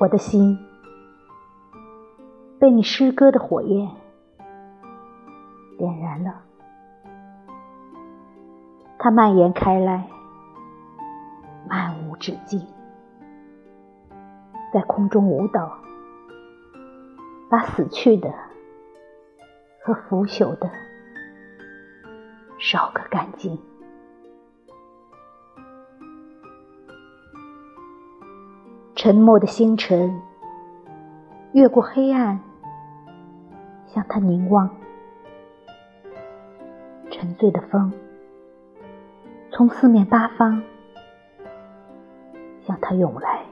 我的心被你诗歌的火焰点燃了，它蔓延开来，漫无止境，在空中舞蹈，把死去的和腐朽的烧个干净。沉默的星辰，越过黑暗，向他凝望；沉醉的风，从四面八方向他涌来。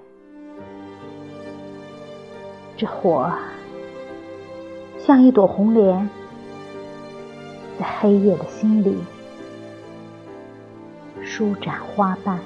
这火，像一朵红莲，在黑夜的心里舒展花瓣。